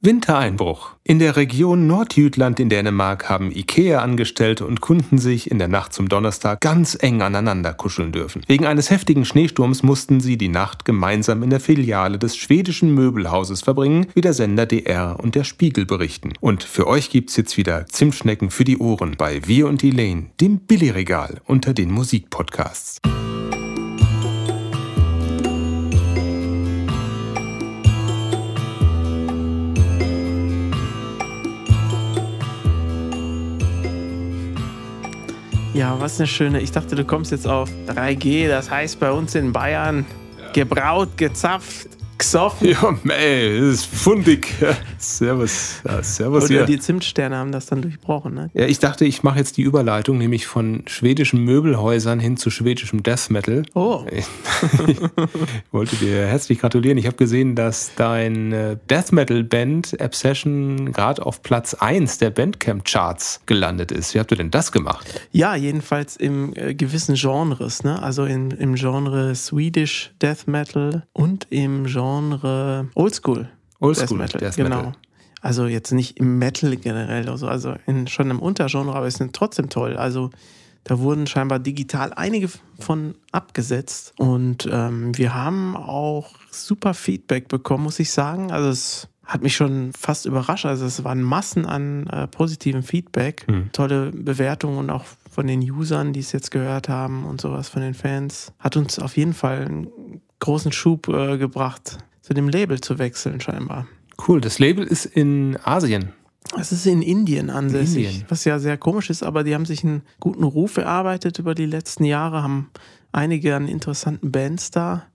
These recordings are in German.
Wintereinbruch. In der Region Nordjütland in Dänemark haben IKEA-Angestellte und Kunden sich in der Nacht zum Donnerstag ganz eng aneinander kuscheln dürfen. Wegen eines heftigen Schneesturms mussten sie die Nacht gemeinsam in der Filiale des schwedischen Möbelhauses verbringen, wie der Sender DR und der Spiegel berichten. Und für euch gibt's jetzt wieder Zimtschnecken für die Ohren bei Wir und Elaine, dem Billigregal unter den Musikpodcasts. Ja, was eine schöne. Ich dachte, du kommst jetzt auf 3G, das heißt bei uns in Bayern gebraut, gezapft, gesoffen. Ja, ey, das ist fundig. servus. Ja, servus Oder hier. die Zimtsterne haben das dann durchbrochen. Ne? Ja, ich dachte, ich mache jetzt die Überleitung, nämlich von schwedischen Möbelhäusern hin zu schwedischem Death Metal. Oh, Ich wollte dir herzlich gratulieren. Ich habe gesehen, dass dein äh, Death Metal Band Obsession gerade auf Platz 1 der Bandcamp Charts gelandet ist. Wie habt ihr denn das gemacht? ja, jedenfalls im äh, gewissen Genres. Ne? Also in, im Genre Swedish Death Metal und im Genre Oldschool Oldschool Death Metal. Death genau. Metal. Also jetzt nicht im Metal generell oder so, also in, schon im Untergenre, aber es sind trotzdem toll. Also da wurden scheinbar digital einige von abgesetzt und ähm, wir haben auch super Feedback bekommen, muss ich sagen. Also es hat mich schon fast überrascht. Also es waren Massen an äh, positiven Feedback, Hm. tolle Bewertungen und auch von den Usern, die es jetzt gehört haben und sowas von den Fans. Hat uns auf jeden Fall einen großen Schub äh, gebracht, zu dem Label zu wechseln scheinbar. Cool, das Label ist in Asien. Es ist in Indien ansässig, Indien. was ja sehr komisch ist, aber die haben sich einen guten Ruf erarbeitet über die letzten Jahre, haben einige an interessanten Bands da.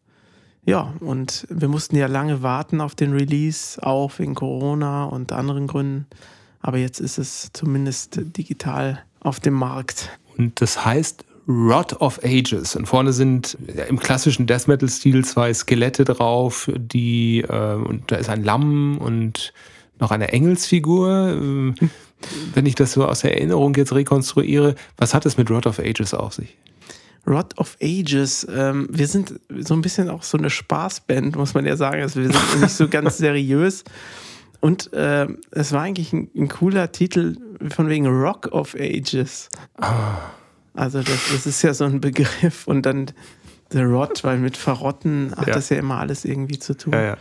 Ja, und wir mussten ja lange warten auf den Release, auch wegen Corona und anderen Gründen. Aber jetzt ist es zumindest digital auf dem Markt. Und das heißt Rot of Ages. Und vorne sind im klassischen Death Metal-Stil zwei Skelette drauf, die, äh, und da ist ein Lamm und noch eine Engelsfigur. Ähm, Wenn ich das so aus der Erinnerung jetzt rekonstruiere, was hat es mit Rot of Ages auf sich? Rod of Ages, ähm, wir sind so ein bisschen auch so eine Spaßband, muss man ja sagen. Also wir sind nicht so ganz seriös. Und ähm, es war eigentlich ein, ein cooler Titel von wegen Rock of Ages. Also das, das ist ja so ein Begriff. Und dann The Rot, weil mit Verrotten hat Ja. das ja immer alles irgendwie zu tun. Ja, ja.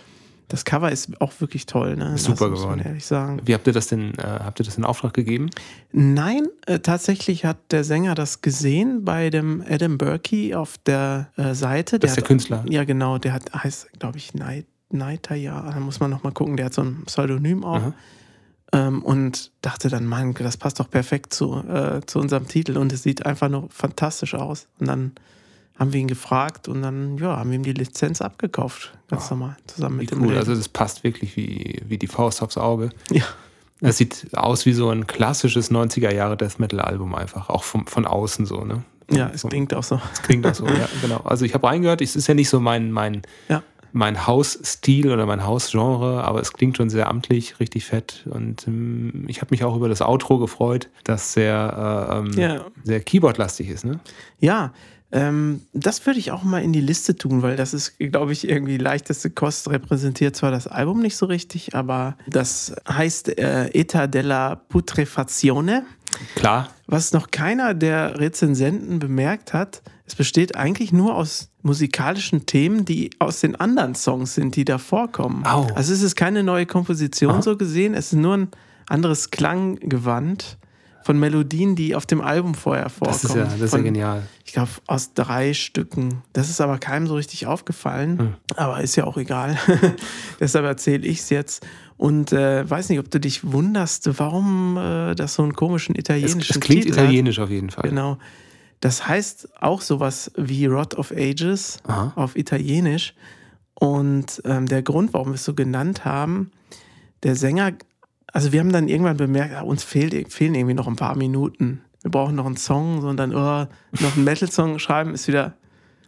Das Cover ist auch wirklich toll, ne? Super das geworden. ehrlich sagen. Wie habt ihr das denn, äh, habt ihr das in Auftrag gegeben? Nein, äh, tatsächlich hat der Sänger das gesehen bei dem Adam Burkey auf der äh, Seite. Das ist der hat, Künstler. Ja, genau. Der hat, heißt, glaube ich, Night, Nighter, ja. Da muss man noch mal gucken. Der hat so ein Pseudonym auch. Aha. Ähm, und dachte dann, Mann, das passt doch perfekt zu, äh, zu unserem Titel. Und es sieht einfach nur fantastisch aus. Und dann haben wir ihn gefragt und dann, ja, haben wir ihm die Lizenz abgekauft. Ganz normal. Zusammen mit dem cool. Also das passt wirklich wie, wie die Faust aufs Auge. ja. Es sieht aus wie so ein klassisches 90er Jahre Death Metal Album einfach, auch vom, von außen so, ne? ja, es klingt auch so. Es klingt auch so, ja, genau. Also ich habe reingehört, es ist ja nicht so mein, mein, Ja. Mein Hausstil oder mein Hausgenre, aber es klingt schon sehr amtlich, richtig fett. Und ähm, ich habe mich auch über das Outro gefreut, das sehr, äh, ähm, Ja. sehr Keyboard-lastig ist, ne? Ja, ähm, das würde ich auch mal in die Liste tun, weil das ist, glaube ich, irgendwie leichteste Kost, repräsentiert zwar das Album nicht so richtig, aber das heißt äh, Eta della Putrefazione. Klar, Was noch keiner der Rezensenten bemerkt hat, es besteht eigentlich nur aus musikalischen Themen, die aus den anderen Songs sind, die da vorkommen. Au. Also es ist keine neue Komposition Aha. so gesehen, es ist nur ein anderes Klanggewand von Melodien, die auf dem Album vorher vorkommen. das ist ja, das ist ja Von- genial. ich glaube, aus drei Stücken. Das ist aber keinem so richtig aufgefallen. Hm. Aber ist ja auch egal. Deshalb erzähle ich es jetzt. Und äh, weiß nicht, ob du dich wunderst, warum äh, das so einen komischen Es, italienischen es klingt Titel italienisch auf jeden Fall. hat. Genau. Das heißt auch sowas wie Rod of Ages Aha. auf Italienisch. Und ähm, der Grund, warum wir es so genannt haben, der Sänger, also wir haben dann irgendwann bemerkt, ah, uns fehlt, fehlen irgendwie noch ein paar Minuten. Wir brauchen noch einen Song, sondern oh, noch einen Metal-Song schreiben ist wieder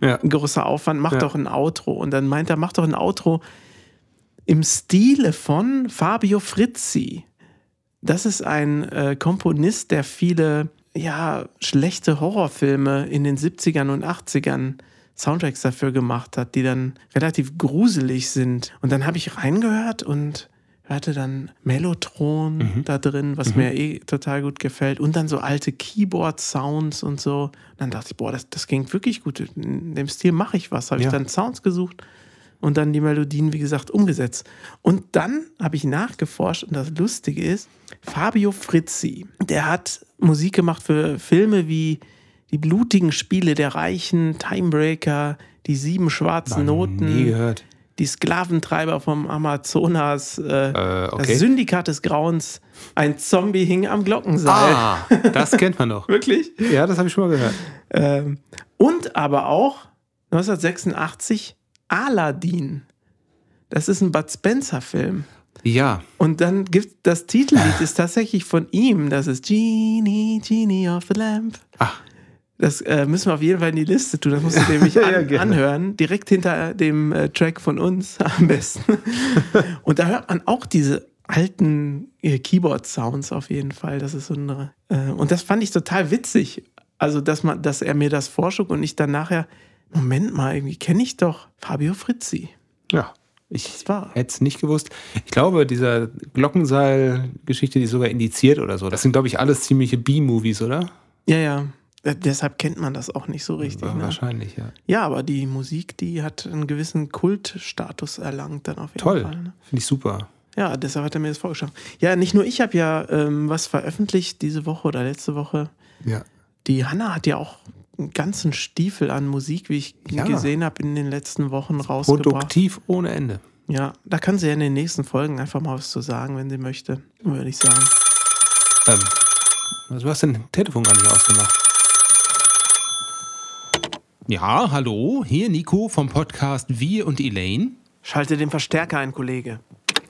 Ja. ein großer Aufwand. Mach Ja. doch ein Outro. Und dann meint er, mach doch ein Outro im Stile von Fabio Frizzi. Das ist ein äh, Komponist, der viele ja, schlechte Horrorfilme in den 70ern und 80ern Soundtracks dafür gemacht hat, die dann relativ gruselig sind. Und dann habe ich reingehört und hatte dann Mellotron mhm. da drin, was mhm. mir eh total gut gefällt. Und dann so alte Keyboard-Sounds und so. Und dann dachte ich, boah, das, das klingt wirklich gut. In dem Stil mache ich was. Habe ja. ich dann Sounds gesucht und dann die Melodien, wie gesagt, umgesetzt. Und dann habe ich nachgeforscht und das Lustige ist, Fabio Frizzi, der hat Musik gemacht für Filme wie Die blutigen Spiele der Reichen, Timebreaker, Die sieben schwarzen Noten. Nie gehört die Sklaventreiber vom Amazonas, äh, äh, okay. das Syndikat des Grauens, ein Zombie hing am Glockenseil. Ah, das kennt man noch. Wirklich? Ja, das habe ich schon mal gehört. Ähm, und aber auch 1986 Aladdin. Das ist ein Bud Spencer-Film. Ja. Und dann gibt das Titellied ist tatsächlich von ihm. Das ist Genie, Genie of the Lamp. Ach. Das äh, müssen wir auf jeden Fall in die Liste tun. Das musst du nämlich an, ja, anhören. Direkt hinter dem äh, Track von uns am besten. Und da hört man auch diese alten äh, Keyboard-Sounds auf jeden Fall. Das ist so eine. Äh, und das fand ich total witzig. Also, dass, man, dass er mir das vorschlug und ich dann nachher, Moment mal, irgendwie kenne ich doch Fabio Frizzi. Ja. Ich hätte es nicht gewusst. Ich glaube, dieser Glockenseil-Geschichte, die ist sogar indiziert oder so. Das sind, glaube ich, alles ziemliche B-Movies, oder? Ja, ja. Äh, deshalb kennt man das auch nicht so richtig. Ja, ne? Wahrscheinlich, ja. Ja, aber die Musik, die hat einen gewissen Kultstatus erlangt dann auf jeden Toll. Fall. Ne? Finde ich super. Ja, deshalb hat er mir das vorgeschlagen. Ja, nicht nur ich habe ja ähm, was veröffentlicht diese Woche oder letzte Woche. Ja. Die Hanna hat ja auch einen ganzen Stiefel an Musik, wie ich ja. gesehen habe, in den letzten Wochen rausgebracht. Produktiv ohne Ende. Ja, da kann sie ja in den nächsten Folgen einfach mal was zu sagen, wenn sie möchte, würde ich sagen. Ähm, du hast dein Telefon gar nicht ausgemacht. Ja, hallo, hier Nico vom Podcast Wir und Elaine. Schalte den Verstärker ein, Kollege.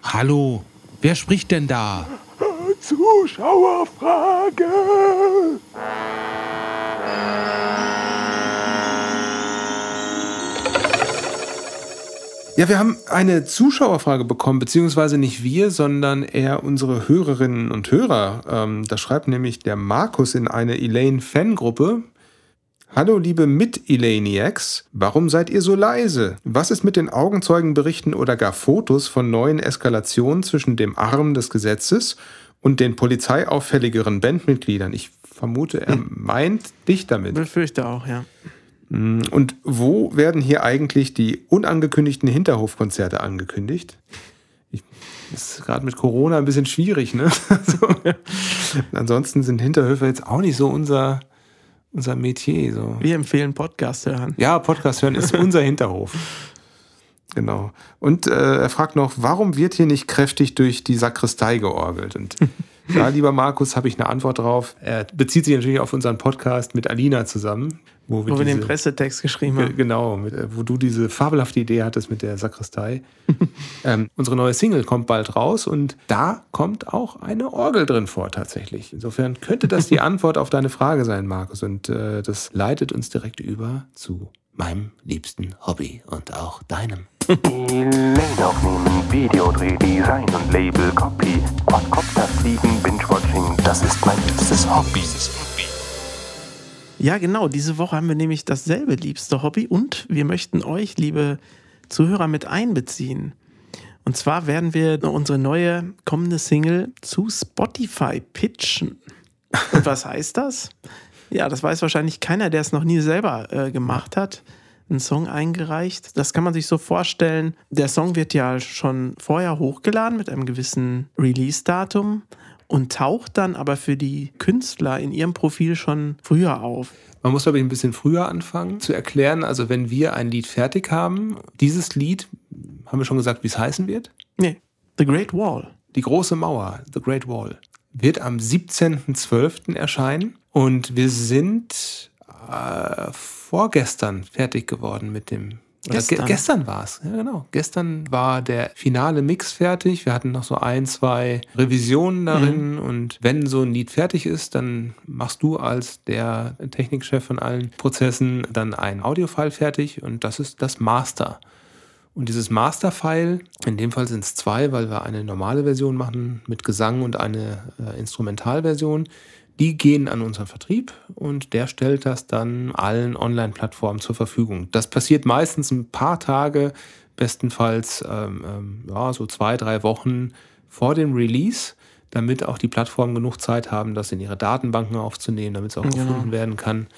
Hallo, wer spricht denn da? Zuschauerfrage. Ja, wir haben eine Zuschauerfrage bekommen, beziehungsweise nicht wir, sondern eher unsere Hörerinnen und Hörer. Ähm, da schreibt nämlich der Markus in eine Elaine-Fangruppe. Hallo liebe Mit-Elaniacs, warum seid ihr so leise? Was ist mit den Augenzeugenberichten oder gar Fotos von neuen Eskalationen zwischen dem Arm des Gesetzes und den polizeiauffälligeren Bandmitgliedern? Ich vermute, er meint dich damit. Befürchte auch, ja. Hm, und wo werden hier eigentlich die unangekündigten Hinterhofkonzerte angekündigt? Ich, das ist gerade mit Corona ein bisschen schwierig, ne? Also, ansonsten sind Hinterhöfe jetzt auch nicht so unser unser Metier. So. Wir empfehlen Podcast hören. Ja, Podcast hören ist unser Hinterhof. Genau. Und äh, er fragt noch, warum wird hier nicht kräftig durch die Sakristei georgelt? Und da, lieber Markus, habe ich eine Antwort drauf. Er bezieht sich natürlich auf unseren Podcast mit Alina zusammen. Wo wir, wo wir diese, den Pressetext geschrieben haben. Genau, mit, äh, wo du diese fabelhafte Idee hattest mit der Sakristei. ähm, unsere neue Single kommt bald raus und da kommt auch eine Orgel drin vor tatsächlich. Insofern könnte das die Antwort auf deine Frage sein, Markus. Und äh, das leitet uns direkt über zu meinem liebsten Hobby und auch deinem. Lane aufnehmen, Videodreh, Design und Label, Copy, Quadcopter fliegen, Binge-Watching, das ist mein liebstes Hobby. Ja, genau. Diese Woche haben wir nämlich dasselbe liebste Hobby und wir möchten euch, liebe Zuhörer, mit einbeziehen. Und zwar werden wir unsere neue kommende Single zu Spotify pitchen. Und was heißt das? Ja, das weiß wahrscheinlich keiner, der es noch nie selber äh, gemacht hat. Einen Song eingereicht. Das kann man sich so vorstellen. Der Song wird ja schon vorher hochgeladen mit einem gewissen Release-Datum und taucht dann aber für die Künstler in ihrem Profil schon früher auf. Man muss, glaube ich, ein bisschen früher anfangen zu erklären. Also, wenn wir ein Lied fertig haben, dieses Lied, haben wir schon gesagt, wie es heißen wird? Nee, The Great Wall. Die große Mauer, The Great Wall, wird am 17.12. erscheinen. Und wir sind äh, vorgestern fertig geworden mit dem Gestern, ge gestern war es, ja genau. Gestern war der finale Mix fertig. Wir hatten noch so ein, zwei Revisionen darin. Mhm. Und wenn so ein Lied fertig ist, dann machst du als der Technikchef von allen Prozessen dann ein Audiofile fertig und das ist das Master. Und dieses Master-File, in dem Fall sind es zwei, weil wir eine normale Version machen mit Gesang und eine äh, Instrumentalversion. Die gehen an unseren Vertrieb und der stellt das dann allen Online-Plattformen zur Verfügung. Das passiert meistens ein paar Tage, bestenfalls ähm, ähm, ja, so zwei, drei Wochen vor dem Release, damit auch die Plattformen genug Zeit haben, das in ihre Datenbanken aufzunehmen, damit es auch Genau. gefunden werden kann.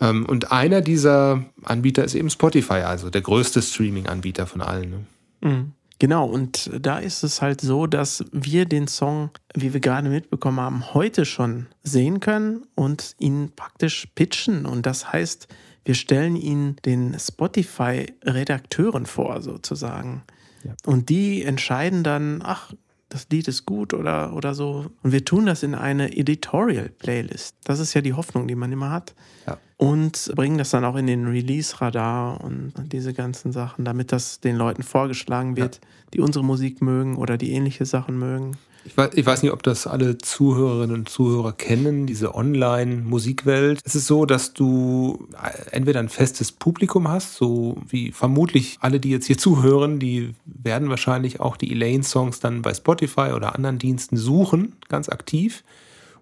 Ähm, und einer dieser Anbieter ist eben Spotify, also der größte Streaming-Anbieter von allen. Ne? Mhm. Genau, und da ist es halt so, dass wir den Song, wie wir gerade mitbekommen haben, heute schon sehen können und ihn praktisch pitchen. Und das heißt, wir stellen ihn den Spotify-Redakteuren vor, sozusagen. Ja. Und die entscheiden dann, ach, das Lied ist gut oder, oder so. Und wir tun das in eine Editorial-Playlist. Das ist ja die Hoffnung, die man immer hat. Ja. Und bringen das dann auch in den Release-Radar und diese ganzen Sachen, damit das den Leuten vorgeschlagen wird, die unsere Musik mögen oder die ähnliche Sachen mögen. Ich weiß, ich weiß nicht, ob das alle Zuhörerinnen und Zuhörer kennen, diese Online-Musikwelt. Es ist so, dass du entweder ein festes Publikum hast, so wie vermutlich alle, die jetzt hier zuhören, die werden wahrscheinlich auch die Elaine-Songs dann bei Spotify oder anderen Diensten suchen, ganz aktiv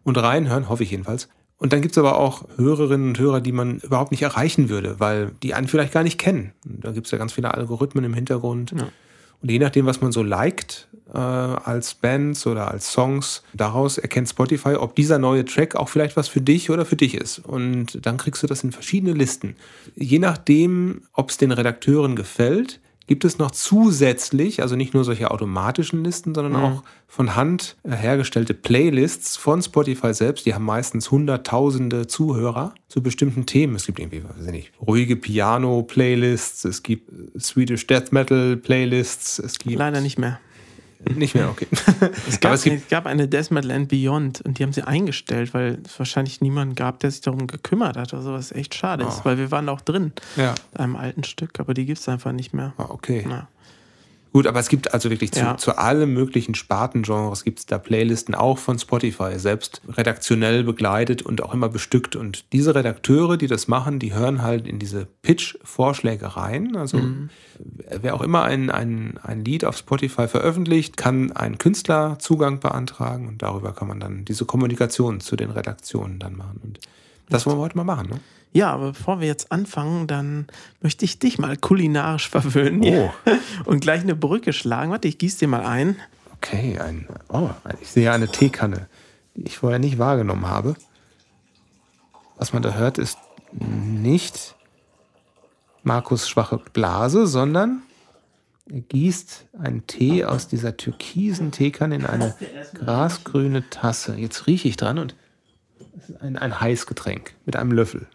und reinhören, hoffe ich jedenfalls. Und dann gibt es aber auch Hörerinnen und Hörer, die man überhaupt nicht erreichen würde, weil die einen vielleicht gar nicht kennen. Da gibt es ja ganz viele Algorithmen im Hintergrund. Ja. Und je nachdem, was man so liked äh, als Bands oder als Songs, daraus erkennt Spotify, ob dieser neue Track auch vielleicht was für dich oder für dich ist. Und dann kriegst du das in verschiedene Listen. Je nachdem, ob es den Redakteuren gefällt, gibt es noch zusätzlich, also nicht nur solche automatischen Listen, sondern Mhm. auch von Hand äh, hergestellte Playlists von Spotify selbst. Die haben meistens hunderttausende Zuhörer zu bestimmten Themen. Es gibt irgendwie, weiß ich nicht, ruhige Piano-Playlists, es gibt äh, Swedish Death Metal-Playlists, es gibt Leider nicht mehr. Nicht mehr, okay. Es gab, es gibt, es gab eine Death Metal and Beyond und die haben sie eingestellt, weil es wahrscheinlich niemanden gab, der sich darum gekümmert hat oder so, was echt schade ist, Oh. weil wir waren auch drin ja, in einem alten Stück, aber die gibt es einfach nicht mehr. ah, okay. Na. Gut, aber es gibt also wirklich zu, Ja. zu allen möglichen Spartengenres gibt es da Playlisten, auch von Spotify, selbst redaktionell begleitet und auch immer bestückt. Und diese Redakteure, die das machen, die hören halt in diese Pitch-Vorschläge rein. Also wer auch immer ein, ein, ein Lied auf Spotify veröffentlicht, kann einen Künstlerzugang beantragen und darüber kann man dann diese Kommunikation zu den Redaktionen dann machen. Und das wollen wir heute mal machen, ne? Ja, aber bevor wir jetzt anfangen, dann möchte ich dich mal kulinarisch verwöhnen hier. und gleich eine Brücke schlagen. Warte, ich gieße dir mal ein. Okay, ein, oh, ich sehe eine Teekanne, die ich vorher nicht wahrgenommen habe. Was man da hört, ist nicht Markus schwache Blase, sondern er gießt einen Tee aus dieser türkisen Teekanne in eine grasgrüne Tasse. Jetzt rieche ich dran und es ist ein, ein Heißgetränk mit einem Löffel.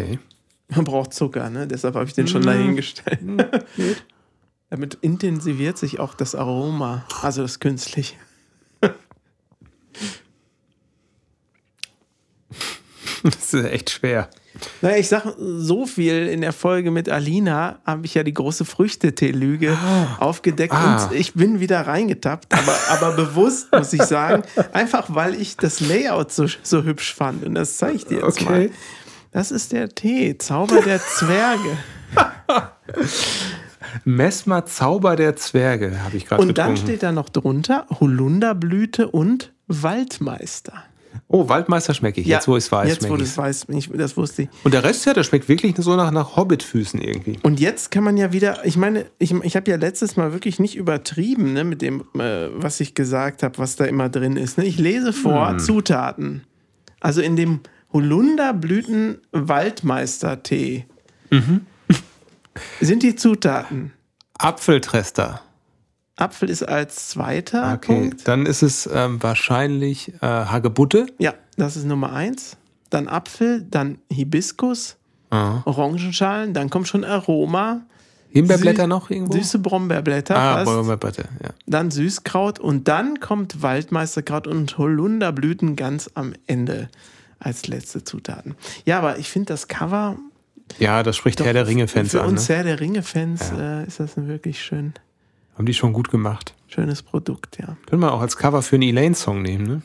Okay. Man braucht Zucker, ne? Deshalb habe ich den schon dahingestellt. Damit intensiviert sich auch das Aroma, also das künstliche. Das ist echt schwer. Naja, ich sag so viel in der Folge mit Alina, habe ich ja die große Früchtetee-Lüge aufgedeckt Ah. und ich bin wieder reingetappt, aber, aber bewusst, muss ich sagen, einfach weil ich das Layout so, so hübsch fand und das zeige ich dir jetzt Okay. mal. Das ist der Tee, Zauber der Zwerge. Messmer Zauber der Zwerge, habe ich gerade Und dann getrunken. steht da noch drunter Holunderblüte und Waldmeister. Oh, Waldmeister schmecke ich. jetzt, wo ich es weiß, Jetzt, wo du ich es weißt, bin ich, das wusste ich. Und der Rest, ja, der schmeckt wirklich so nach, nach Hobbitfüßen irgendwie. Und jetzt kann man ja wieder, ich meine, ich, ich habe ja letztes Mal wirklich nicht übertrieben, ne, mit dem, äh, was ich gesagt habe, was da immer drin ist. Ne? Ich lese vor Zutaten. Also in dem Holunderblüten-Waldmeister-Tee sind die Zutaten. Apfeltrester. Apfel ist als zweiter Okay, Punkt. dann ist es ähm, wahrscheinlich äh, Hagebutte. Ja, das ist Nummer eins. Dann Apfel, dann Hibiskus, Ah. Orangenschalen, dann kommt schon Aroma. Himbeerblätter Sü- noch irgendwo? Süße Brombeerblätter. ah. Brombeerblätter, ja. dann Süßkraut und dann kommt Waldmeisterkraut und Holunderblüten ganz am Ende als letzte Zutaten. Ja, aber ich finde das Cover Ja, das spricht Herr der Ringe-Fans für an. uns Ne? Herr der Ringe-Fans äh, ist das ein wirklich schön, Haben die schon gut gemacht. schönes Produkt, ja. Können wir auch als Cover für einen Elaine-Song nehmen, ne?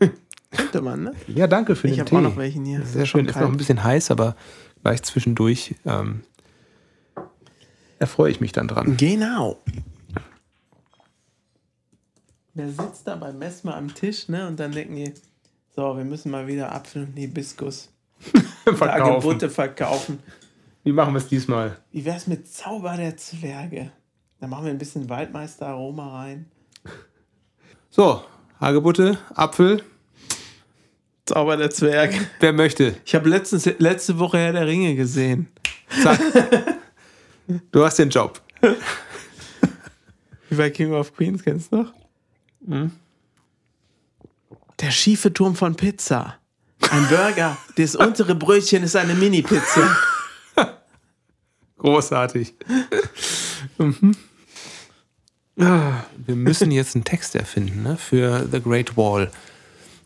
Könnte man, ne? Ja, danke für Ich den habe Tee. auch noch welchen hier. Sehr schön. Ist noch ein bisschen heiß, aber gleich zwischendurch ähm, erfreue ich mich dann dran. Genau. wer sitzt da beim Messmer am Tisch, ne? Und dann denken die, so, wir müssen mal wieder Apfel und Hibiskus Tagebutte verkaufen. Wie machen wir es diesmal? Wie wär's mit Zauber der Zwerge? Da machen wir ein bisschen Waldmeister-Aroma rein. So, Hagebutte, Apfel. Zauber der Zwerge. Wer möchte? Ich habe letzte Woche Herr der Ringe gesehen. Zack. du hast den Job. Wie bei King of Queens, kennst du noch? Der schiefe Turm von Pizza. Ein Burger. Das untere Brötchen ist eine Mini-Pizza. Großartig. Mhm. Ah, Wir müssen jetzt einen Text erfinden ne, für The Great Wall.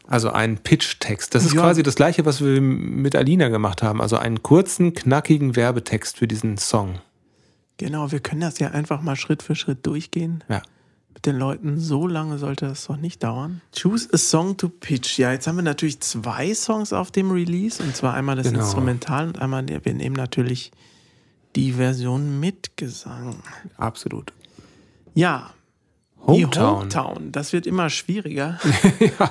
Also einen Pitch-Text. Das ist Ja. quasi das gleiche, was wir mit Alina gemacht haben. Also einen kurzen, knackigen Werbetext für diesen Song. Genau, wir können das ja einfach mal Schritt für Schritt durchgehen. Ja. Mit den Leuten. So lange sollte das doch nicht dauern. Choose a song to pitch. Ja, jetzt haben wir natürlich zwei Songs auf dem Release. Und zwar einmal das Genau. Instrumental und einmal der. Wir nehmen natürlich die Version mit Gesang. Absolut. Ja, die Hometown. Hometown. Das wird immer schwieriger. ja.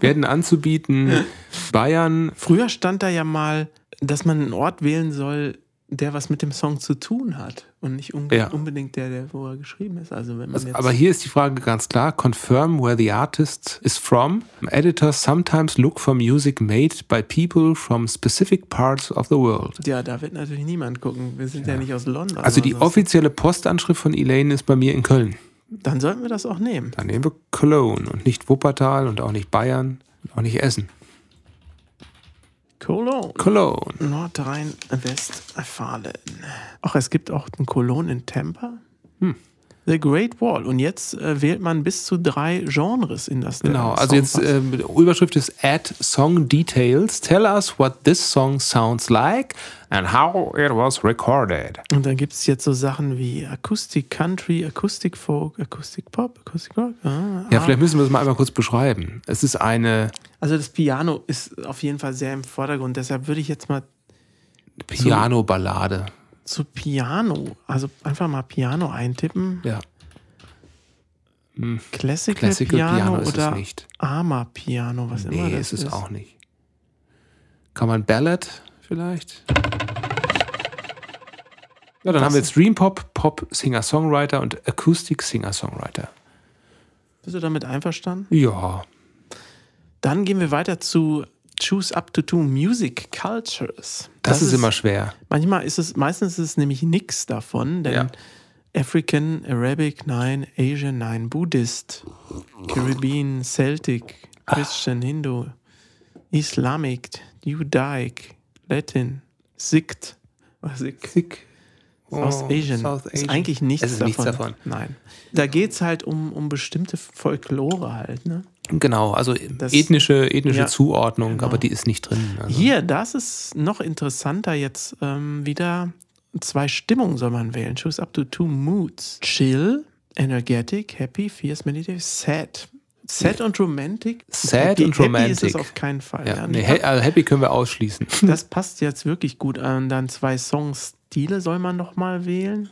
Werden anzubieten Bayern. Früher stand da ja mal, dass man einen Ort wählen soll, der was mit dem Song zu tun hat. Und nicht unbe Ja. unbedingt der, der, wo er geschrieben ist. Also wenn man Also, jetzt aber hier ist die Frage ganz klar: Confirm where the artist is from. Editors sometimes look for music made by people from specific parts of the world. Ja, da wird natürlich niemand gucken. Wir sind ja, nicht aus London. Also die offizielle Postanschrift von Elaine ist bei mir in Köln. Dann sollten wir das auch nehmen. Dann nehmen wir Cologne und nicht Wuppertal und auch nicht Bayern und auch nicht Essen. Cologne. Cologne. Nordrhein-Westfalen. Ach, es gibt auch einen Cologne in Tampa. Hm. The Great Wall. Und jetzt äh, wählt man bis zu drei Genres in das Genau, also jetzt äh, Überschrift ist Add Song Details. Tell us what this song sounds like and how it was recorded. Und dann gibt es jetzt so Sachen wie Akustik Country, Akustik Folk, Akustik Pop, Akustik Rock. Ah, Ja, ah. vielleicht müssen wir es mal einmal kurz beschreiben. Es ist eine Also das Piano ist auf jeden Fall sehr im Vordergrund. Deshalb würde ich jetzt mal Piano-Ballade. Zu Piano, also einfach mal Piano eintippen. Ja, Classical, Classical Piano, Piano ist es oder nicht. Arma Piano, was immer nee, das ist es ist. auch nicht. Kann man Ballad vielleicht? Ja, dann haben wir jetzt Dream Pop, Pop Singer-Songwriter und Acoustic Singer-Songwriter. Bist du damit einverstanden? Ja, Dann gehen wir weiter zu Choose Up to Two Music Cultures. Das, ist, immer schwer. Manchmal ist es, meistens ist es nämlich nichts davon, denn Ja. African, Arabic, nein, Asian, nein, Buddhist, Caribbean, Celtic, Christian, Hindu, Islamic, Judaic, Latin, Sikh, was Sikh? Sick. South Asian. South Ist Asian. eigentlich nichts, Es ist davon. nichts davon. Nein. Da geht es halt um, um bestimmte Folklore halt. Ne? Genau, also Das- ethnische, ethnische Ja, Zuordnung, genau. aber die ist nicht drin. Also. Hier, das ist noch interessanter jetzt ähm, wieder. Zwei Stimmungen soll man wählen. Choose up to two moods. Chill, energetic, happy, fierce, meditative, sad. Sad und romantic. Sad happy, und Happy ist romantic. es auf keinen Fall. Ja, Ja, nee, also Happy können wir ausschließen. das passt jetzt wirklich gut an. Dann zwei Songstile soll man noch mal wählen.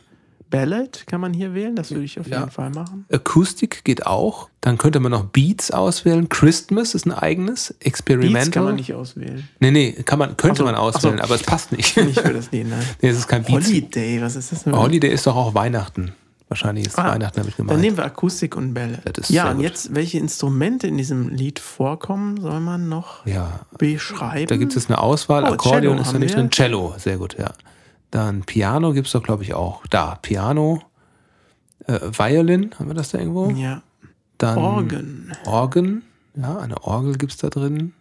Ballad kann man hier wählen, das würde ich auf Ja. jeden Fall machen. Akustik geht auch. Dann könnte man noch Beats auswählen. Christmas ist ein eigenes. Experimental. Beats kann man nicht auswählen. Nee, nee, kann man, könnte so, man auswählen, so. aber es passt nicht. Nicht für das Lied, nein. nee, es ist kein Beats. Holiday, was ist das denn? Holiday ist doch auch Weihnachten. Wahrscheinlich ist Ah, Weihnachten damit Dann gemeint. nehmen wir Akustik und Bälle. Ja, und gut. jetzt, welche Instrumente in diesem Lied vorkommen, soll man noch ja, beschreiben? da gibt es eine Auswahl. Oh, Akkordeon Cello ist da nicht wir. drin. Cello, sehr gut, ja. Dann Piano gibt es doch, glaube ich, auch. Da, Piano. Äh, Violin, haben wir das da irgendwo? Ja, Dann Organ. Organ. Ja, eine Orgel gibt es da drin.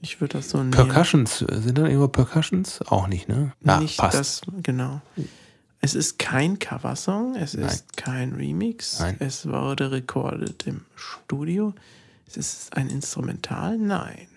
Ich würde das so nehmen. Percussions, sind da irgendwo Percussions? Auch nicht, ne? Ja, Nicht passt. das, genau. Es ist kein Coversong, es Nein. ist kein Remix, Nein. es wurde recorded im Studio. Es ist ein Instrumental, nein.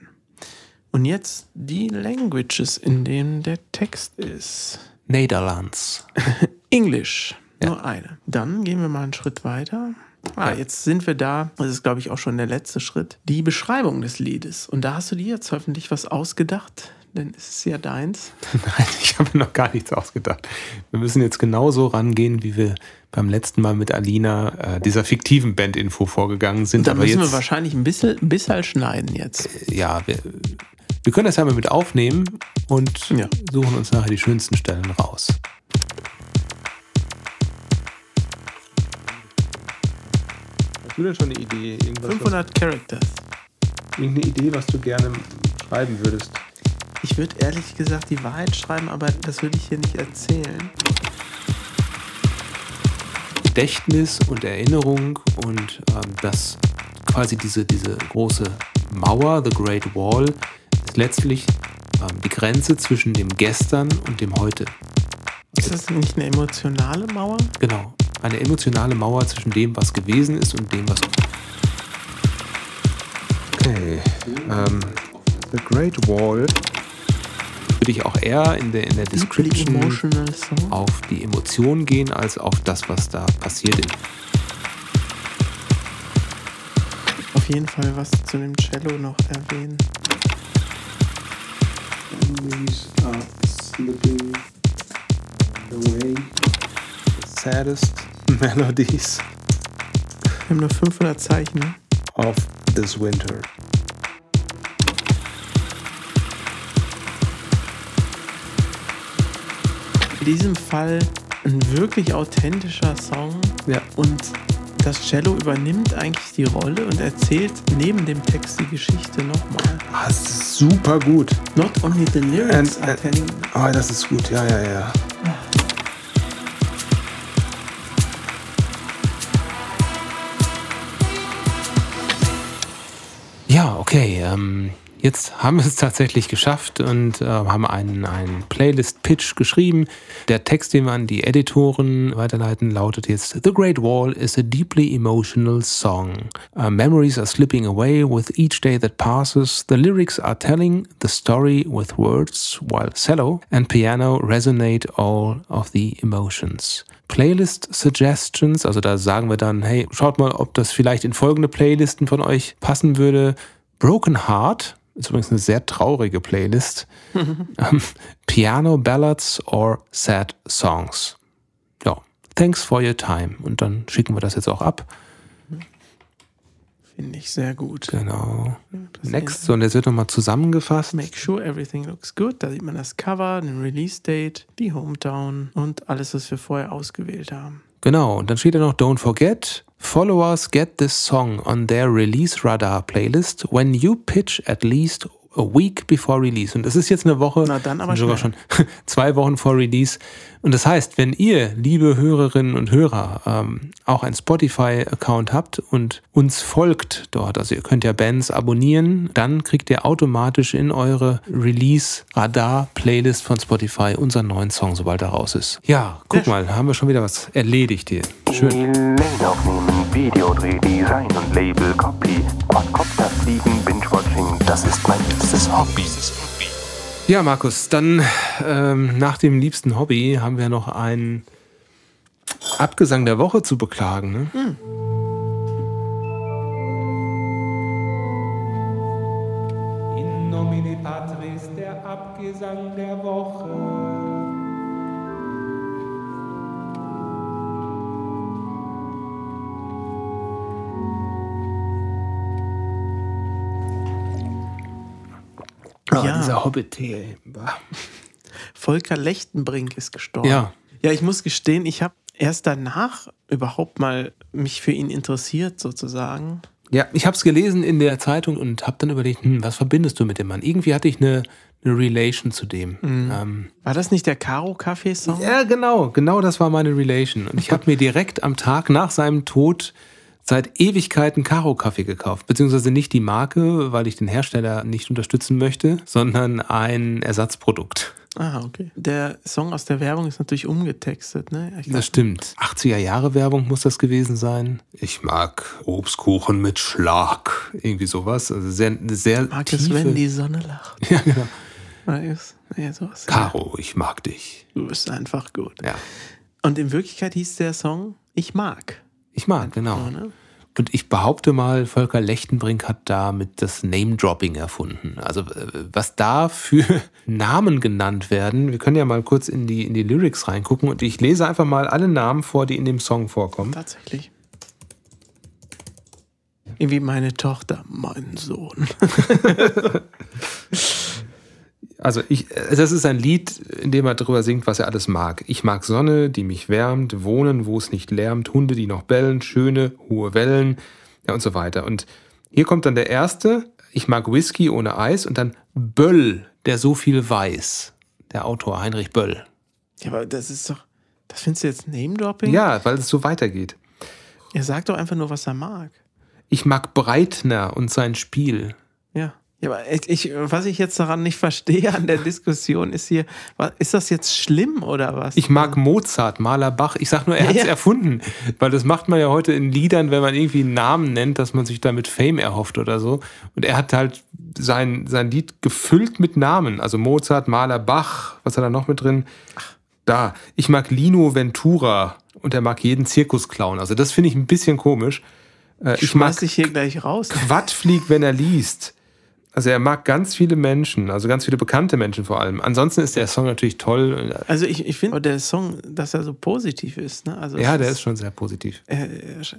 Und jetzt die Languages, in denen der Text ist. Netherlands. Englisch. Nur eine. Dann gehen wir mal einen Schritt weiter. Ah, Ja. jetzt sind wir da. Das ist, glaube ich, auch schon der letzte Schritt. Die Beschreibung des Liedes. Und da hast du dir jetzt hoffentlich was ausgedacht. denn es ist ja deins. Nein, ich habe noch gar nichts ausgedacht. Wir müssen jetzt genauso rangehen, wie wir beim letzten Mal mit Alina äh, dieser fiktiven Bandinfo vorgegangen sind. Da müssen jetzt, wir wahrscheinlich ein bisschen, ein bisschen schneiden jetzt. ja, wir, wir können das ja mal mit aufnehmen und Ja. suchen uns nachher die schönsten Stellen raus. Hast du denn schon eine Idee? Irgendwas, 500 Characters. irgendeine Idee, was du gerne schreiben würdest? Ich würde ehrlich gesagt die Wahrheit schreiben, aber das würde ich hier nicht erzählen. Gedächtnis und Erinnerung und ähm, das quasi diese, diese große Mauer, The Great Wall, letztlich ähm, die Grenze zwischen dem Gestern und dem Heute. Ist das nicht eine emotionale Mauer? Genau. Eine emotionale Mauer zwischen dem, was gewesen ist und dem, was. Okay. Ähm, The Great Wall. Würde ich auch eher in der, in der Description auf die Emotionen gehen, als auf das, was da passiert ist. Auf jeden Fall was zu dem Cello noch erwähnen. Memories are slipping away. Saddest melodies Wir haben nur 500 Zeichen. ne? of this winter. In diesem Fall ein wirklich authentischer Song. Ja. Und das Cello übernimmt eigentlich die Rolle und erzählt neben dem Text die Geschichte nochmal. Ah, ist super gut. Not only the lyrics And- are and- telling Ah, das ist gut. Ja, ja, ja. Ja, okay. Ähm, jetzt haben wir es tatsächlich geschafft und äh, haben einen, einen Playlist-Pitch geschrieben. Der Text, den wir an die Editoren weiterleiten, lautet jetzt: The Great Wall is a deeply emotional song. Uh, memories are slipping away with each day that passes. The lyrics are telling the story with words, while cello and piano resonate all of the emotions. Playlist Suggestions, also da sagen wir dann, hey, schaut mal, ob das vielleicht in folgende Playlisten von euch passen würde. Broken Heart ist übrigens eine sehr traurige Playlist. ähm, Piano Ballads or Sad Songs. Ja, thanks for your time. Und dann schicken wir das jetzt auch ab. Finde ich sehr gut. Genau. Das Next, so, und jetzt wird nochmal zusammengefasst. Make sure everything looks good. Da sieht man das Cover, den Release Date, die Hometown und alles, was wir vorher ausgewählt haben. Genau, und dann steht da noch Don't forget, followers get this song on their Release Radar Playlist when you pitch at least a week before release. Und das ist jetzt eine Woche, Na dann aber sogar schnell. schon zwei Wochen vor Release. Und das heißt, wenn ihr, liebe Hörerinnen und Hörer, ähm, auch ein Spotify-Account habt und uns folgt dort, also ihr könnt ja Bands abonnieren, dann kriegt ihr automatisch in eure Release-Radar-Playlist von Spotify unseren neuen Song, sobald er raus ist. Ja, guck mal, haben wir schon wieder was erledigt hier. Schön. Videodreh, Design und Label, Copy, Quadcopter fliegen, Binge-Watching, das ist mein liebstes Hobby. Ja, Markus, dann ähm, nach dem liebsten Hobby haben wir noch einen Abgesang der Woche zu beklagen. Ne? In nomine Patris, der Abgesang der Woche. Oh, Ja. dieser ey. Bah. Volker Lechtenbrink ist gestorben. Ja. Ja, ich muss gestehen, ich habe erst danach überhaupt mal mich für ihn interessiert, sozusagen. Ja, ich habe es gelesen in der Zeitung und habe dann überlegt, hm, was verbindest du mit dem Mann? Irgendwie hatte ich eine, eine Relation zu dem. Ähm, War das nicht der Karo-Kaffee-Song? ja, genau, genau das war meine Relation. Und ich habe mir direkt am Tag nach seinem Tod seit Ewigkeiten Karo-Kaffee gekauft. Beziehungsweise nicht die Marke, weil ich den Hersteller nicht unterstützen möchte, sondern ein Ersatzprodukt. Ah, okay. Der Song aus der Werbung ist natürlich umgetextet, ne? Ich Das stimmt. 80er Jahre Werbung muss das gewesen sein. Ich mag Obstkuchen mit Schlag. Irgendwie sowas. Also sehr, sehr mag es, tiefe... wenn die Sonne lacht. ja, genau. Ja, sowas. Caro, ich mag dich. Du bist einfach gut. Ja. Und in Wirklichkeit hieß der Song Ich mag. Ich mag, genau. So, ne? Und ich behaupte mal, Volker Lechtenbrink hat damit das Name-Dropping erfunden. Also äh, was da für Namen genannt werden, wir können ja mal kurz in die, in die Lyrics reingucken und ich lese einfach mal alle Namen vor, die in dem Song vorkommen. Tatsächlich. Irgendwie meine Tochter, mein Sohn. Also ich, das ist ein Lied, in dem er darüber singt, was er alles mag. Ich mag Sonne, die mich wärmt, Wohnen, wo es nicht lärmt, Hunde, die noch bellen, schöne, hohe Wellen, ja und so weiter. Und hier kommt dann der erste, ich mag Whisky ohne Eis und dann Böll, der so viel weiß. Der Autor Heinrich Böll. Ja, aber das ist doch. Das findest du jetzt Name-Dropping? Ja, weil es so weitergeht. Er sagt doch einfach nur, was er mag. Ich mag Breitner und sein Spiel. Ja. Ja, aber ich, ich, was ich jetzt daran nicht verstehe an der Diskussion ist hier, ist das jetzt schlimm oder was? Ich mag Mozart, Maler Bach. Ich sag nur, er hat es Ja. erfunden. Weil das macht man ja heute in Liedern, wenn man irgendwie einen Namen nennt, dass man sich damit Fame erhofft oder so. Und er hat halt sein, sein Lied gefüllt mit Namen. Also Mozart, Maler, Bach. Was hat er noch mit drin? Da. Ich mag Lino Ventura. Und er mag jeden Zirkusclown. Also das finde ich ein bisschen komisch. Äh, ich ich mag dich hier gleich raus. Quadflieg, wenn er liest. Also er mag ganz viele Menschen, also ganz viele bekannte Menschen vor allem. Ansonsten ist der Song natürlich toll. Also ich, ich finde der Song, dass er so positiv ist. Ne? Also Ja, der ist schon sehr positiv. Er,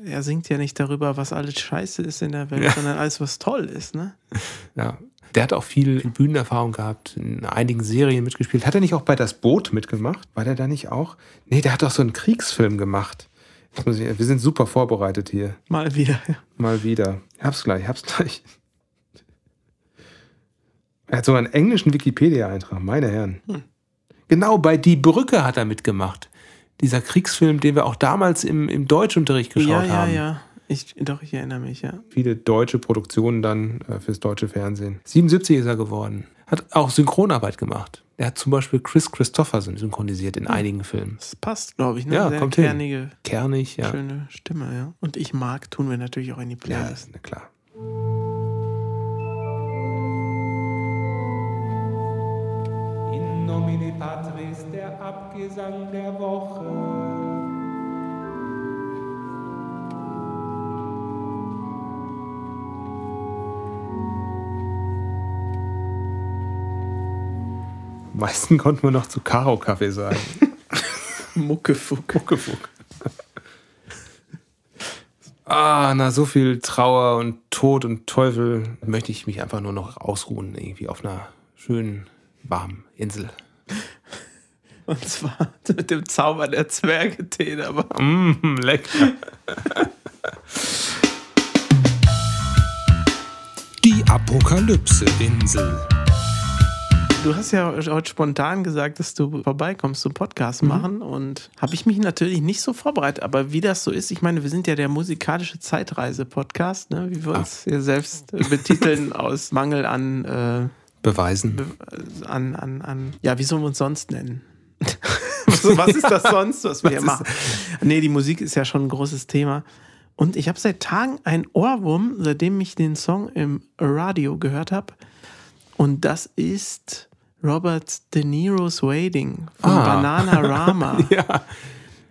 er, singt ja nicht darüber, was alles scheiße ist in der Welt, sondern alles, was toll ist. Ne? Ja. Der hat auch viel Bühnenerfahrung gehabt, in einigen Serien mitgespielt. Hat er nicht auch bei Das Boot mitgemacht? War der da nicht auch? Nee, der hat auch so einen Kriegsfilm gemacht. Ich, wir sind super vorbereitet hier. Mal wieder. Mal wieder. Ich hab's gleich, ich hab's gleich. Er hat sogar einen englischen Wikipedia-Eintrag, meine Herren. Genau, bei Die Brücke hat er mitgemacht. Dieser Kriegsfilm, den wir auch damals im, im Deutschunterricht geschaut Ja, ja, haben. ja. Ich, doch, ich erinnere mich, ja. viele deutsche Produktionen dann äh, fürs deutsche Fernsehen. 77 ist er geworden. Hat auch Synchronarbeit gemacht. Er hat zum Beispiel Chris Christopherson synchronisiert in einigen Filmen. Das passt, glaube ich. Ne? Ja, Sehr kommt hin. kernige, Kernig, ja. schöne Stimme, ja. Und ich mag, tun wir natürlich auch in die Ja, Playlist. na klar. In nomine Patris der Abgesang der Woche. Am meisten konnten wir noch zu Karo-Kaffee sagen. Muckefuck. Muckefuck. ah, na, so viel Trauer und Tod und Teufel möchte ich mich einfach nur noch ausruhen, irgendwie auf einer schönen, warmen Insel. Und zwar mit dem Zauber der Zwerge-Tee dabei. Mm, lecker. Die Apokalypse-Insel. Du hast ja heute spontan gesagt, dass du vorbeikommst zum Podcast machen und habe ich mich natürlich nicht so vorbereitet, aber wie das so ist, ich meine, wir sind ja der musikalische Zeitreise-Podcast, ne? wie wir uns hier selbst betiteln aus Mangel an, äh, Beweisen. an, an, an, ja, wie sollen wir uns sonst nennen? was ist das sonst, was wir hier machen? Nee, die Musik ist ja schon ein großes Thema. Und ich habe seit Tagen einen Ohrwurm, seitdem ich den Song im Radio gehört habe. Und das ist Robert De Niro's Waiting von Ah. Bananarama. ja.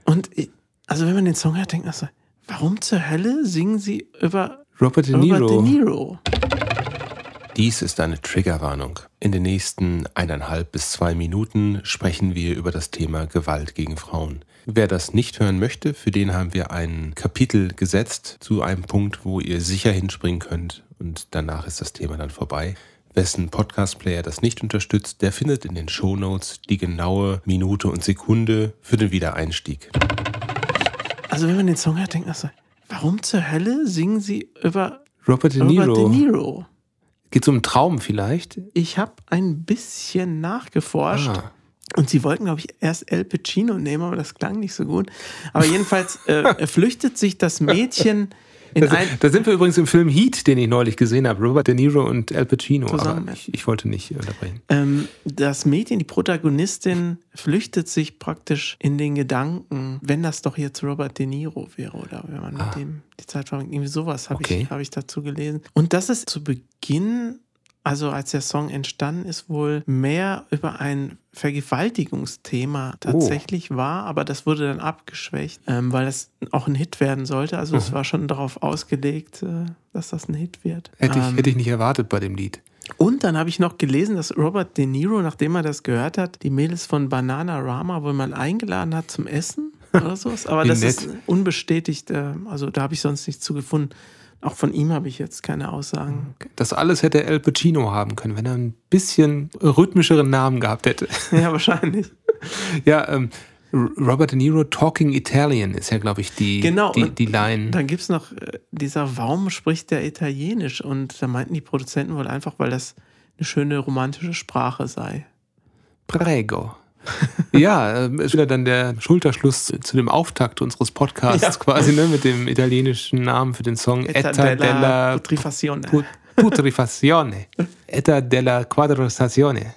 Und ich, also wenn man den Song hört, denkt man so, warum zur Hölle singen sie über Robert De Robert Niro. De Niro? Dies ist eine Triggerwarnung. In den nächsten eineinhalb bis zwei Minuten sprechen wir über das Thema Gewalt gegen Frauen. Wer das nicht hören möchte, für den haben wir ein Kapitel gesetzt zu einem Punkt, wo ihr sicher hinspringen könnt und danach ist das Thema dann vorbei. Wessen Podcast-Player das nicht unterstützt, der findet in den Shownotes die genaue Minute und Sekunde für den Wiedereinstieg. Also wenn man den Song hört, denkt man so, warum zur Hölle singen sie über Robert De Robert Niro. De Niro? Geht um einen Traum vielleicht? Ich habe ein bisschen nachgeforscht. Ah. Und sie wollten, glaube ich, erst El Pacino nehmen, aber das klang nicht so gut. Aber jedenfalls äh, flüchtet sich das Mädchen in Da, sind wir übrigens im Film Heat, den ich neulich gesehen habe. Robert De Niro und Al Pacino. Zusammen, Aber ich, ich wollte nicht unterbrechen. Ähm, das Mädchen, die Protagonistin, flüchtet sich praktisch in den Gedanken, wenn das doch jetzt Robert De Niro wäre oder wenn man mit dem die Zeit verbringt. Irgendwie sowas habe Okay. ich, hab ich dazu gelesen. Und das ist zu Beginn also als der Song entstanden ist, wohl mehr über ein Vergewaltigungsthema tatsächlich war, aber das wurde dann abgeschwächt, ähm, weil es auch ein Hit werden sollte. Also es war schon darauf ausgelegt, äh, dass das ein Hit wird. Hätte ich, Ähm, hätte ich nicht erwartet bei dem Lied. und dann habe ich noch gelesen, dass Robert De Niro, nachdem er das gehört hat, die Mädels von Banana Rama wohl mal eingeladen hat zum Essen oder sowas. Aber das nett. ist unbestätigt. äh, Also da habe ich sonst nichts zu gefunden. Auch von ihm habe ich jetzt keine Aussagen. Das alles hätte El Pacino haben können, wenn er ein bisschen rhythmischeren Namen gehabt hätte. Ja, wahrscheinlich. Ja, ähm, Robert De Niro Talking Italian ist ja, glaube ich, die, Genau, die, die Line. Dann gibt es noch äh, dieser, warum spricht der Italienisch? Und da meinten die Produzenten wohl einfach, weil das eine schöne romantische Sprache sei. Prego. ja, ähm, ist wieder dann der Schulterschluss zu dem Auftakt unseres Podcasts Ja. quasi, ne, mit dem italienischen Namen für den Song Etta della Putrefazione. Put- Putrefazione. Etta della Quadrostazione.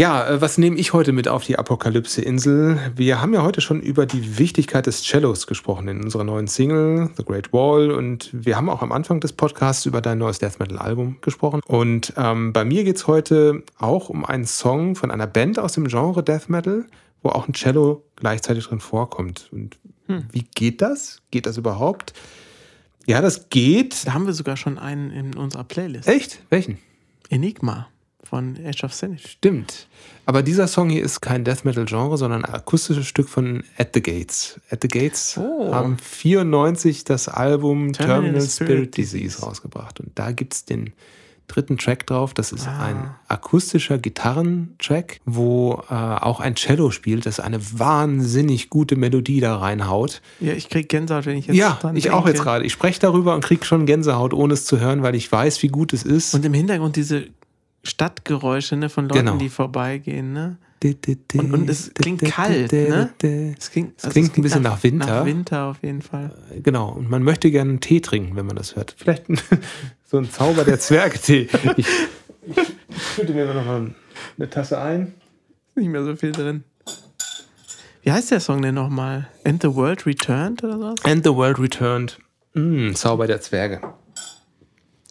Ja, äh, was nehme ich heute mit auf die Apokalypse-Insel? Wir haben ja heute schon über die Wichtigkeit des Cellos gesprochen in unserer neuen Single, The Great Wall. Und wir haben auch am Anfang des Podcasts über dein neues Death Metal-Album gesprochen. Und ähm, bei mir geht es heute auch um einen Song von einer Band aus dem Genre Death Metal, wo auch ein Cello gleichzeitig drin vorkommt. Und wie geht das? Geht das überhaupt? Ja, das geht. Da haben wir sogar schon einen in unserer Playlist. Echt? Welchen? Enigma von Age of Sin. Stimmt. Aber dieser Song hier ist kein Death Metal Genre, sondern ein akustisches Stück von At the Gates. At the Gates Oh. haben 94 das Album Terminal Terminal, Spirit Spirit, Disease. Rausgebracht. Und da gibt es den dritten Track drauf. Das ist Ah. ein akustischer Gitarrentrack, wo äh, auch ein Cello spielt, das eine wahnsinnig gute Melodie da reinhaut. Ja, ich krieg Gänsehaut, wenn ich jetzt ja, ich auch denke. jetzt gerade. Ich spreche darüber und kriege schon Gänsehaut, ohne es zu hören, weil ich weiß, wie gut es ist. Und im Hintergrund diese Stadtgeräusche ne, von Leuten, Genau. die vorbeigehen. Ne? Und- und es klingt kalt, ne? Es klingt, Es klingt ein bisschen nach Winter. Nach Winter auf jeden Fall. Genau, und man möchte gerne einen Tee trinken, wenn man das hört. Vielleicht ein, so ein Zauber der Zwerge-Tee. Ich, ich schütte mir noch mal eine Tasse ein. Nicht mehr so viel drin. Wie heißt der Song denn nochmal? And the World Returned oder sowas? And the World Returned. Mm, Zauber der Zwerge.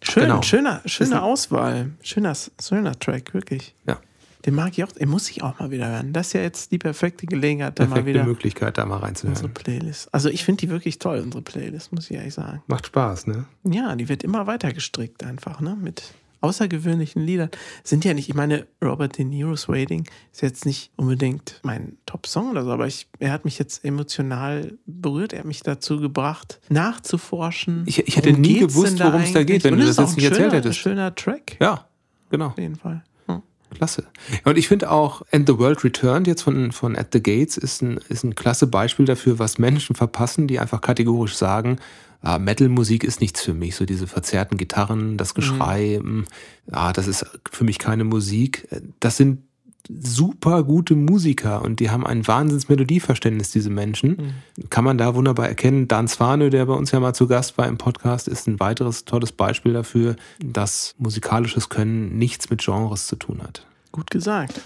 Schön, Genau. schöner, ein- Auswahl. Schöner, schöner Track, wirklich. Ja, Den mag ich auch, den muss ich auch mal wieder hören. Das ist ja jetzt die perfekte Gelegenheit, da mal perfekte wieder Möglichkeit, da mal unsere reinzuhören. Playlist. Also ich finde die wirklich toll, unsere Playlist, muss ich ehrlich sagen. Macht Spaß, ne? Ja, die wird immer weiter gestrickt einfach, ne? Mit außergewöhnlichen Liedern. Sind ja nicht, ich meine, Robert De Niro's Waiting ist jetzt nicht unbedingt mein Top-Song oder so, aber ich, er hat mich jetzt emotional berührt. Er hat mich dazu gebracht, nachzuforschen. Ich- ich hätte nie gewusst, worum es da geht, wenn du das jetzt ein nicht erzählt schöner, hättest. schöner Track. Ja, genau. Auf jeden Fall. Hm. Klasse. Und ich finde auch And the World Returned jetzt von, von At the Gates ist ein, ist ein klasse Beispiel dafür, was Menschen verpassen, die einfach kategorisch sagen, ah, Metal-Musik ist nichts für mich. So diese verzerrten Gitarren, das Geschrei, mm, ah, das ist für mich keine Musik. Das sind super gute Musiker und die haben ein wahnsinns Melodieverständnis, diese Menschen. Kann man da wunderbar erkennen. Dan Swane, der bei uns ja mal zu Gast war im Podcast, ist ein weiteres tolles Beispiel dafür, dass musikalisches Können nichts mit Genres zu tun hat. Gut gesagt.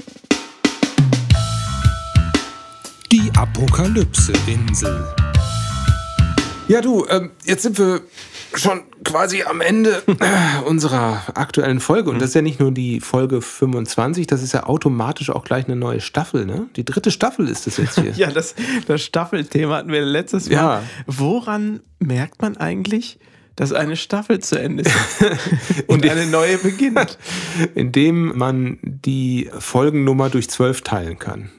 Die Apokalypse-Insel. Ja, du, ähm, jetzt sind wir schon quasi am Ende äh, unserer aktuellen Folge. Und das ist ja nicht nur die Folge 25, das ist ja automatisch auch gleich eine neue Staffel, ne? Die dritte Staffel ist es jetzt hier. Ja, das, das Staffelthema hatten wir letztes Mal. Ja. Woran merkt man eigentlich, dass eine Staffel zu Ende ist und eine neue beginnt? Indem man die Folgennummer durch zwölf teilen kann.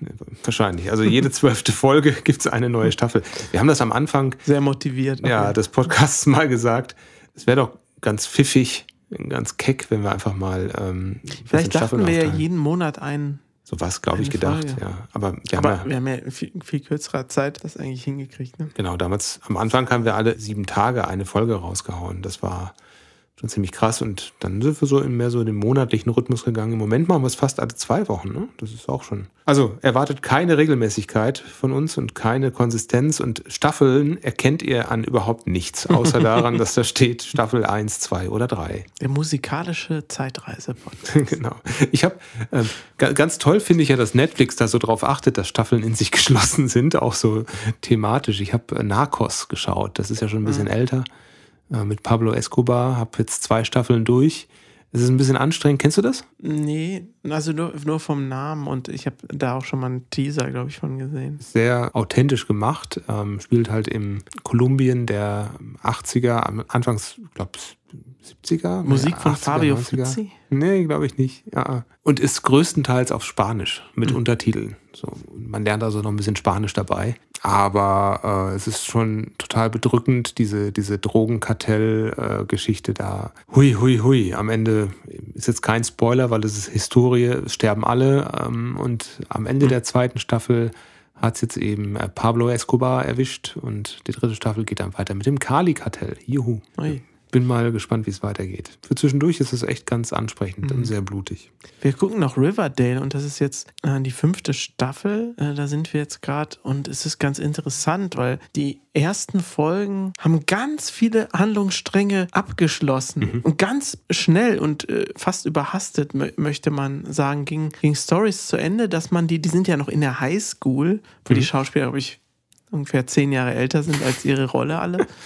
Wahrscheinlich. Also jede zwölfte Folge gibt es eine neue Staffel. Wir haben das am Anfang Sehr motiviert. ja, des Podcasts mal gesagt. Es wäre doch ganz pfiffig, ganz keck, wenn wir einfach mal ähm, Vielleicht dachten wir ja jeden Monat einen. So was, glaube ich, gedacht. Folge. Ja. Aber wir Aber haben ja, wir haben ja in viel, viel kürzerer Zeit das eigentlich hingekriegt. Ne? genau, damals, am Anfang haben wir alle sieben Tage eine Folge rausgehauen. Das war schon ziemlich krass. Und dann sind wir so in mehr so den monatlichen Rhythmus gegangen. Im Moment machen wir es fast alle zwei Wochen. Ne? Das ist auch schon. Also erwartet keine Regelmäßigkeit von uns und keine Konsistenz. Und Staffeln erkennt ihr an überhaupt nichts, außer daran, dass da steht Staffel 1, 2 oder 3. Der musikalische zeitreise genau. Ich habe ga- ganz toll finde ich ja, dass Netflix da so drauf achtet, dass Staffeln in sich geschlossen sind, auch so thematisch. Ich habe äh, Narcos geschaut, das ist ja schon ein bisschen älter, äh, mit Pablo Escobar, habe jetzt zwei Staffeln durch. Es ist ein bisschen anstrengend. Kennst du das? Nee, also nur, nur vom Namen und ich habe da auch schon mal einen Teaser, glaube ich, von gesehen. Sehr authentisch gemacht. Ähm, spielt halt im Kolumbien der 80er, am- anfangs, ich glaube, 70er. Musik von 80er, Fabio 90er. Frizzi? Nee, glaube ich nicht. Ja. Und ist größtenteils auf Spanisch mit Hm. Untertiteln. So, man lernt also noch ein bisschen Spanisch dabei. Aber äh, es ist schon total bedrückend, diese, diese Drogenkartell-Geschichte da. Hui, hui, hui. Am Ende ist jetzt kein Spoiler, weil es ist Historie, es sterben alle. Ähm, und am Ende der zweiten Staffel hat es jetzt eben äh, Pablo Escobar erwischt und die dritte Staffel geht dann weiter mit dem Kali-Kartell. Juhu. Ui. Bin mal gespannt, wie es weitergeht. Für zwischendurch ist es echt ganz ansprechend und sehr blutig. Wir gucken noch Riverdale und das ist jetzt äh, die fünfte Staffel. Äh, da sind wir jetzt gerade und es ist ganz interessant, weil die ersten Folgen haben ganz viele Handlungsstränge abgeschlossen und ganz schnell und äh, fast überhastet, mö möchte man sagen, ging, ging Stories zu Ende, dass man die, die sind ja noch in der Highschool, wo die Schauspieler, glaube ich, ungefähr zehn Jahre älter sind als ihre Rolle alle.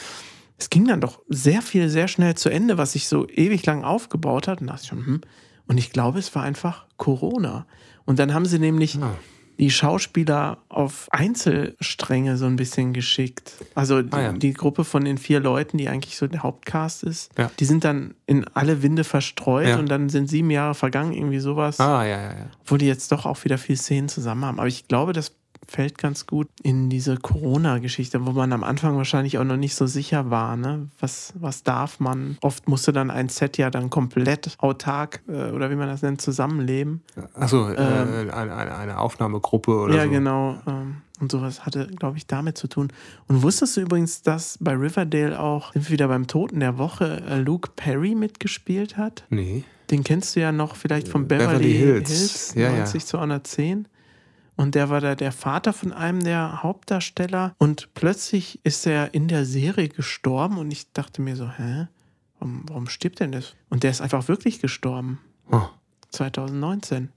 Es ging dann doch sehr viel, sehr schnell zu Ende, was sich so ewig lang aufgebaut hat. Und dachte ich schon, hm. Und ich glaube, es war einfach Corona. Und dann haben sie nämlich die Schauspieler auf Einzelstränge so ein bisschen geschickt. Also die, Ah, ja. die Gruppe von den vier Leuten, die eigentlich so der Hauptcast ist, Ja. die sind dann in alle Winde verstreut Ja. und dann sind sieben Jahre vergangen, irgendwie sowas Ah, ja, ja, ja. obwohl die jetzt doch auch wieder viel Szenen zusammen haben. Aber ich glaube, das fällt ganz gut in diese Corona-Geschichte, wo man am Anfang wahrscheinlich auch noch nicht so sicher war, ne? Was, was darf man? Oft musste dann ein Set ja dann komplett autark äh, oder wie man das nennt, zusammenleben. Achso, äh, eine, eine, eine Aufnahmegruppe oder ja, so. genau. Ähm, und sowas hatte, glaube ich, damit zu tun. Und wusstest du übrigens, dass bei Riverdale auch, sind wir wieder beim Toten der Woche, äh, Luke Perry mitgespielt hat? Nee. Den kennst du ja noch vielleicht von Beverly, Beverly Hills, Hills. Ja, ja. 90 zu 110. Und der war da der Vater von einem der Hauptdarsteller. Und plötzlich ist er in der Serie gestorben. Und ich dachte mir so, hä? Warum, warum stirbt denn das? Und der ist einfach wirklich gestorben. Oh. 2019.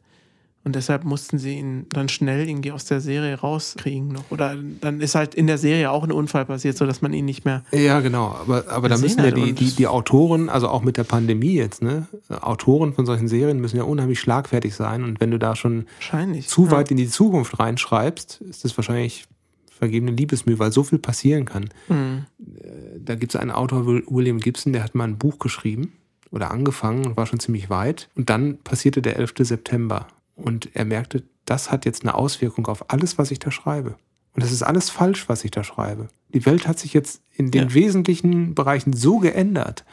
Und deshalb mussten sie ihn dann schnell irgendwie aus der Serie rauskriegen noch. Oder dann ist halt in der Serie auch ein Unfall passiert, sodass man ihn nicht mehr. Ja, genau. Aber, aber da müssen ja die, die, die Autoren, also auch mit der Pandemie jetzt, ne? Autoren von solchen Serien müssen ja unheimlich schlagfertig sein. Und wenn du da schon Wahrscheinlich. zu ja. weit in die Zukunft reinschreibst, ist das wahrscheinlich vergebene Liebesmühe, weil so viel passieren kann. Mhm. Da gibt es einen Autor, Will- William Gibson, der hat mal ein Buch geschrieben oder angefangen und war schon ziemlich weit. Und dann passierte der 11. September. Und er merkte, das hat jetzt eine Auswirkung auf alles, was ich da schreibe. Und das ist alles falsch, was ich da schreibe. Die Welt hat sich jetzt in den Ja. wesentlichen Bereichen so geändert,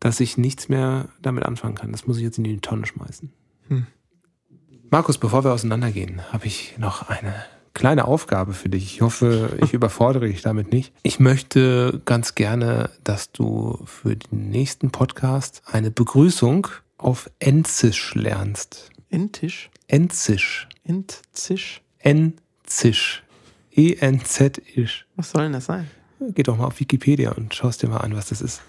dass ich nichts mehr damit anfangen kann. Das muss ich jetzt in die Tonne schmeißen. Hm. Markus, bevor wir auseinandergehen, habe ich noch eine kleine Aufgabe für dich. Ich hoffe, ich überfordere dich damit nicht. Ich möchte ganz gerne, dass du für den nächsten Podcast eine Begrüßung auf Enzisch lernst. Entisch. Enzisch. Entzisch. Enzisch. E-N-Z-Isch. Was soll denn das sein? Geh doch mal auf Wikipedia und schaust dir mal an, was das ist.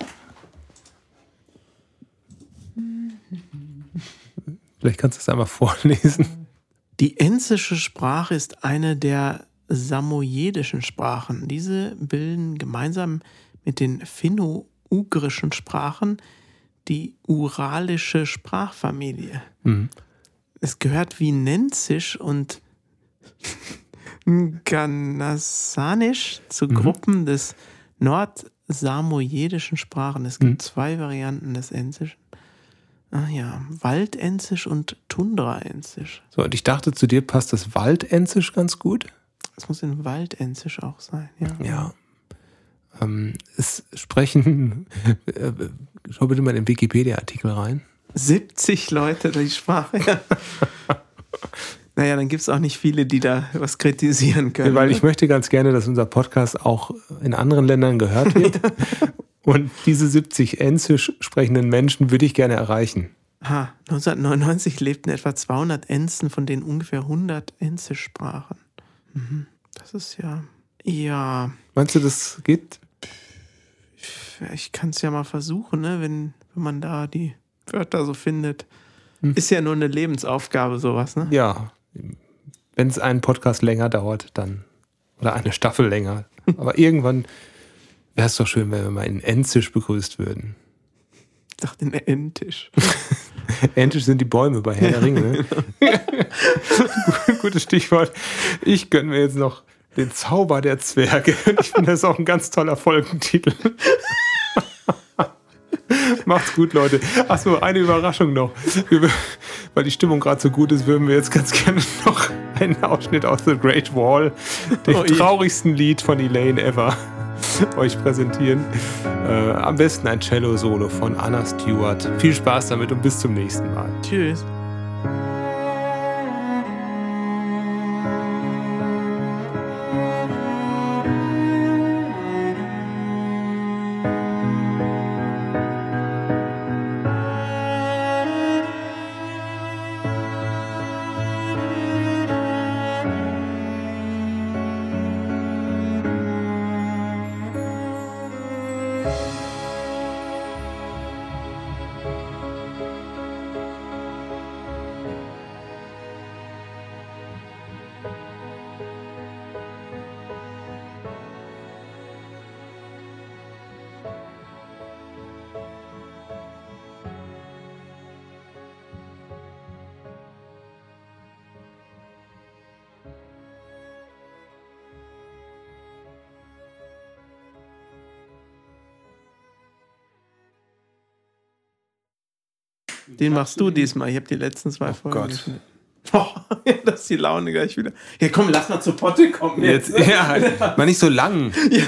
Vielleicht kannst du es einmal vorlesen. Die enzische Sprache ist eine der samojedischen Sprachen. Diese bilden gemeinsam mit den finno-ugrischen Sprachen die uralische Sprachfamilie. Mhm. Es gehört wie Nenzisch und Ganasanisch zu Gruppen des nordsamojedischen Sprachen. Es gibt zwei Varianten des Enzischen. Ah ja, Waldenzisch und Tundraenzisch. So, und ich dachte, zu dir passt das Waldenzisch ganz gut. Das muss in Waldenzisch auch sein, ja. Ja. Ähm, es sprechen, äh, schau bitte mal in den Wikipedia-Artikel rein. 70 Leute die Sprache. Ja. naja, dann gibt es auch nicht viele, die da was kritisieren können. Weil ich möchte ganz gerne, dass unser Podcast auch in anderen Ländern gehört wird. Und diese 70 Enzisch sprechenden Menschen würde ich gerne erreichen. Aha, 1999 lebten etwa 200 Enzen, von denen ungefähr 100 Enzisch sprachen. Mhm. Das ist ja. Ja, Meinst du, das geht? ich kann es ja mal versuchen, ne? wenn, wenn man da die Wörter so findet. Ist ja nur eine Lebensaufgabe, sowas, ne? Ja. Wenn es einen Podcast länger dauert, dann. Oder eine Staffel länger. Aber irgendwann wäre es doch schön, wenn wir mal in Enzisch begrüßt würden. Ich dachte, ein Endtisch. Endlich sind die Bäume bei Herr der Ringe. Ne? Gutes Stichwort. Ich gönne mir jetzt noch den Zauber der Zwerge. Ich finde, das ist auch ein ganz toller Folgentitel. Macht's gut, Leute. Achso, eine Überraschung noch. Wir, weil die Stimmung gerade so gut ist, würden wir jetzt ganz gerne noch einen Ausschnitt aus The Great Wall, dem Oh, traurigsten Lied von Elaine ever, euch präsentieren. Äh, am besten ein Cello-Solo von Anna Stewart. Viel Spaß damit und bis zum nächsten Mal. Tschüss. Den machst du diesmal. Ich habe die letzten zwei Folgen. Gott. Oh, das ist die Laune gleich wieder. Ja, komm, lass mal zur Potte kommen. Jetzt, ja, mal nicht so lang. Ja.